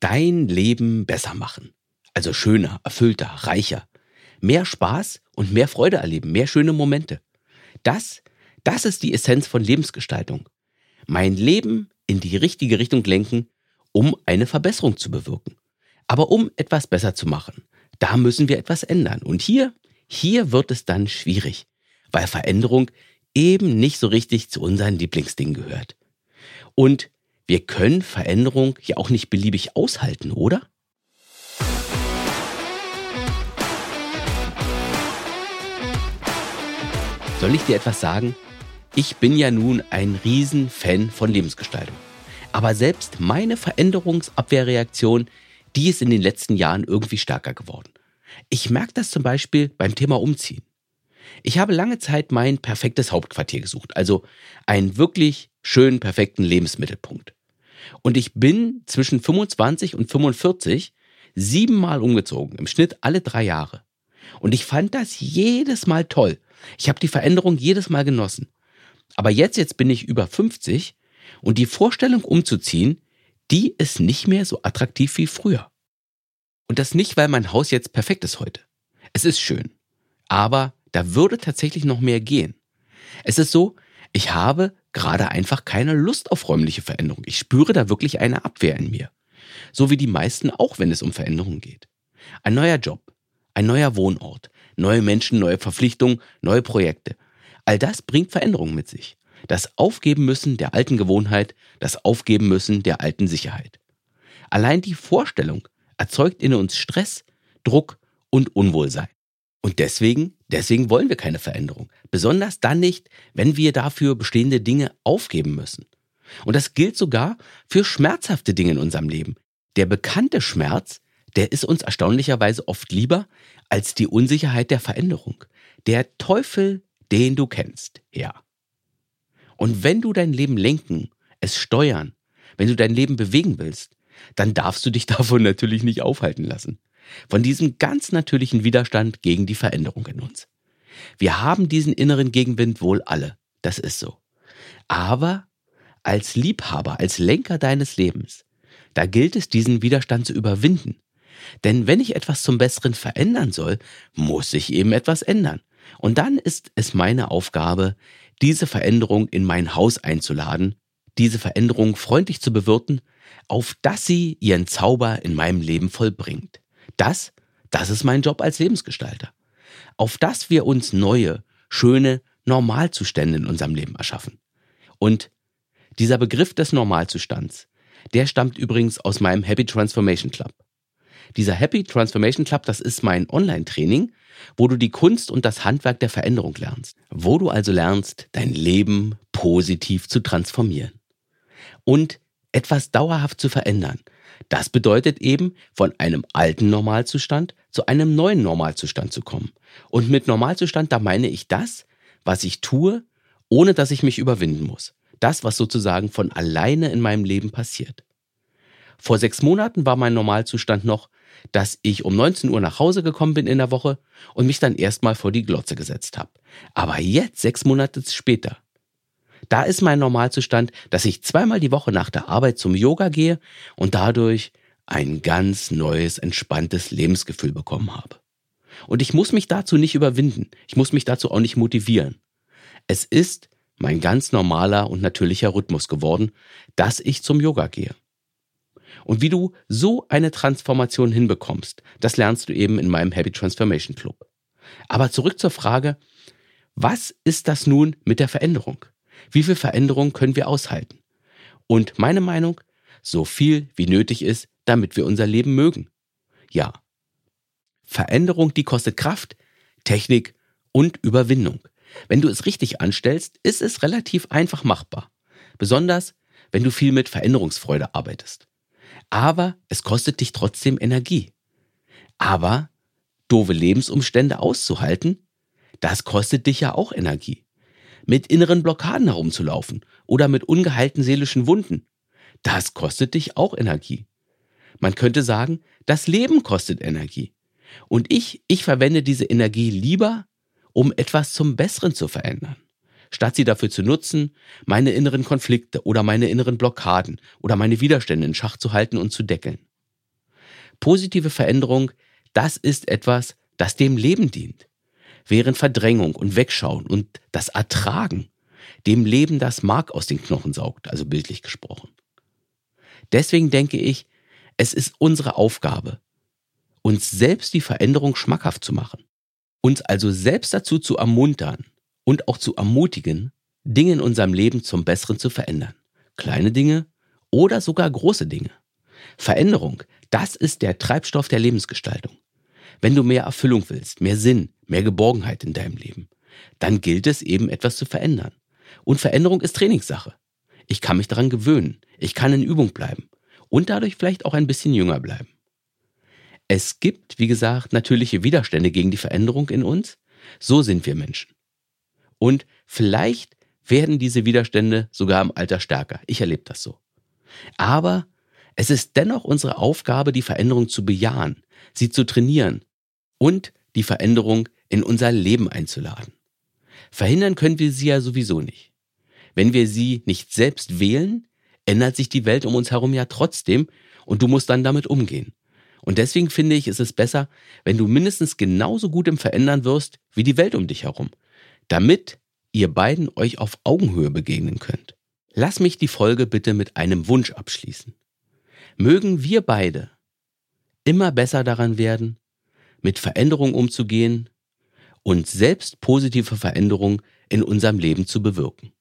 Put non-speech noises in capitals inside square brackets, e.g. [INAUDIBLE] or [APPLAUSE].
dein Leben besser machen. Also schöner, erfüllter, reicher. Mehr Spaß und mehr Freude erleben, mehr schöne Momente. Das, das ist die Essenz von Lebensgestaltung. Mein Leben in die richtige Richtung lenken, um eine Verbesserung zu bewirken. Aber um etwas besser zu machen, da müssen wir etwas ändern. Und hier, hier wird es dann schwierig, weil Veränderung eben nicht so richtig zu unseren Lieblingsdingen gehört. Und wir können Veränderung ja auch nicht beliebig aushalten, oder? Soll ich dir etwas sagen? Ich bin ja nun ein Riesenfan von Lebensgestaltung. Aber selbst meine Veränderungsabwehrreaktion, die ist in den letzten Jahren irgendwie stärker geworden. Ich merke das zum Beispiel beim Thema Umziehen. Ich habe lange Zeit mein perfektes Hauptquartier gesucht, also einen wirklich schönen, perfekten Lebensmittelpunkt. Und ich bin zwischen 25 und 45 siebenmal umgezogen, im Schnitt alle drei Jahre. Und ich fand das jedes Mal toll. Ich habe die Veränderung jedes Mal genossen. Aber jetzt, jetzt bin ich über 50 und die Vorstellung umzuziehen, die ist nicht mehr so attraktiv wie früher. Und das nicht, weil mein Haus jetzt perfekt ist heute. Es ist schön. Aber da würde tatsächlich noch mehr gehen. Es ist so, ich habe gerade einfach keine Lust auf räumliche Veränderung. Ich spüre da wirklich eine Abwehr in mir. So wie die meisten auch, wenn es um Veränderungen geht. Ein neuer Job, ein neuer Wohnort, neue Menschen, neue Verpflichtungen, neue Projekte. All das bringt Veränderungen mit sich. Das Aufgeben müssen der alten Gewohnheit, das Aufgeben müssen der alten Sicherheit. Allein die Vorstellung erzeugt in uns Stress, Druck und Unwohlsein. Und deswegen, deswegen wollen wir keine Veränderung. Besonders dann nicht, wenn wir dafür bestehende Dinge aufgeben müssen. Und das gilt sogar für schmerzhafte Dinge in unserem Leben. Der bekannte Schmerz, der ist uns erstaunlicherweise oft lieber als die Unsicherheit der Veränderung. Der Teufel, den du kennst, ja. Und wenn du dein Leben lenken, es steuern, wenn du dein Leben bewegen willst, dann darfst du dich [LAUGHS] davon natürlich nicht aufhalten lassen. Von diesem ganz natürlichen Widerstand gegen die Veränderung in uns. Wir haben diesen inneren Gegenwind wohl alle. Das ist so. Aber als Liebhaber, als Lenker deines Lebens, da gilt es, diesen Widerstand zu überwinden. Denn wenn ich etwas zum Besseren verändern soll, muss ich eben etwas ändern. Und dann ist es meine Aufgabe, diese Veränderung in mein Haus einzuladen, diese Veränderung freundlich zu bewirten, auf dass sie ihren Zauber in meinem Leben vollbringt. Das, das ist mein Job als Lebensgestalter. Auf dass wir uns neue, schöne Normalzustände in unserem Leben erschaffen. Und dieser Begriff des Normalzustands, der stammt übrigens aus meinem Happy Transformation Club. Dieser Happy Transformation Club, das ist mein Online-Training, wo du die Kunst und das Handwerk der Veränderung lernst. Wo du also lernst, dein Leben positiv zu transformieren. Und etwas dauerhaft zu verändern. Das bedeutet eben, von einem alten Normalzustand zu einem neuen Normalzustand zu kommen. Und mit Normalzustand, da meine ich das, was ich tue, ohne dass ich mich überwinden muss. Das, was sozusagen von alleine in meinem Leben passiert. Vor sechs Monaten war mein Normalzustand noch, dass ich um 19 Uhr nach Hause gekommen bin in der Woche und mich dann erstmal vor die Glotze gesetzt habe. Aber jetzt, sechs Monate später, da ist mein Normalzustand, dass ich zweimal die Woche nach der Arbeit zum Yoga gehe und dadurch ein ganz neues, entspanntes Lebensgefühl bekommen habe. Und ich muss mich dazu nicht überwinden. Ich muss mich dazu auch nicht motivieren. Es ist mein ganz normaler und natürlicher Rhythmus geworden, dass ich zum Yoga gehe. Und wie du so eine Transformation hinbekommst, das lernst du eben in meinem Happy Transformation Club. Aber zurück zur Frage, was ist das nun mit der Veränderung? Wie viel Veränderung können wir aushalten? Und meine Meinung, so viel wie nötig ist, damit wir unser Leben mögen. Ja. Veränderung, die kostet Kraft, Technik und Überwindung. Wenn du es richtig anstellst, ist es relativ einfach machbar. Besonders, wenn du viel mit Veränderungsfreude arbeitest. Aber es kostet dich trotzdem Energie. Aber doofe Lebensumstände auszuhalten, das kostet dich ja auch Energie mit inneren Blockaden herumzulaufen oder mit ungeheilten seelischen Wunden. Das kostet dich auch Energie. Man könnte sagen, das Leben kostet Energie. Und ich, ich verwende diese Energie lieber, um etwas zum Besseren zu verändern. Statt sie dafür zu nutzen, meine inneren Konflikte oder meine inneren Blockaden oder meine Widerstände in Schach zu halten und zu deckeln. Positive Veränderung, das ist etwas, das dem Leben dient. Während Verdrängung und Wegschauen und das Ertragen dem Leben das Mark aus den Knochen saugt, also bildlich gesprochen. Deswegen denke ich, es ist unsere Aufgabe, uns selbst die Veränderung schmackhaft zu machen, uns also selbst dazu zu ermuntern und auch zu ermutigen, Dinge in unserem Leben zum Besseren zu verändern. Kleine Dinge oder sogar große Dinge. Veränderung, das ist der Treibstoff der Lebensgestaltung. Wenn du mehr Erfüllung willst, mehr Sinn, mehr Geborgenheit in deinem Leben, dann gilt es eben etwas zu verändern. Und Veränderung ist Trainingssache. Ich kann mich daran gewöhnen, ich kann in Übung bleiben und dadurch vielleicht auch ein bisschen jünger bleiben. Es gibt, wie gesagt, natürliche Widerstände gegen die Veränderung in uns. So sind wir Menschen. Und vielleicht werden diese Widerstände sogar im Alter stärker. Ich erlebe das so. Aber es ist dennoch unsere Aufgabe, die Veränderung zu bejahen, sie zu trainieren und die Veränderung in unser Leben einzuladen. Verhindern können wir sie ja sowieso nicht. Wenn wir sie nicht selbst wählen, ändert sich die Welt um uns herum ja trotzdem und du musst dann damit umgehen. Und deswegen finde ich, ist es besser, wenn du mindestens genauso gut im Verändern wirst wie die Welt um dich herum, damit ihr beiden euch auf Augenhöhe begegnen könnt. Lass mich die Folge bitte mit einem Wunsch abschließen. Mögen wir beide immer besser daran werden, mit Veränderung umzugehen und selbst positive Veränderung in unserem Leben zu bewirken.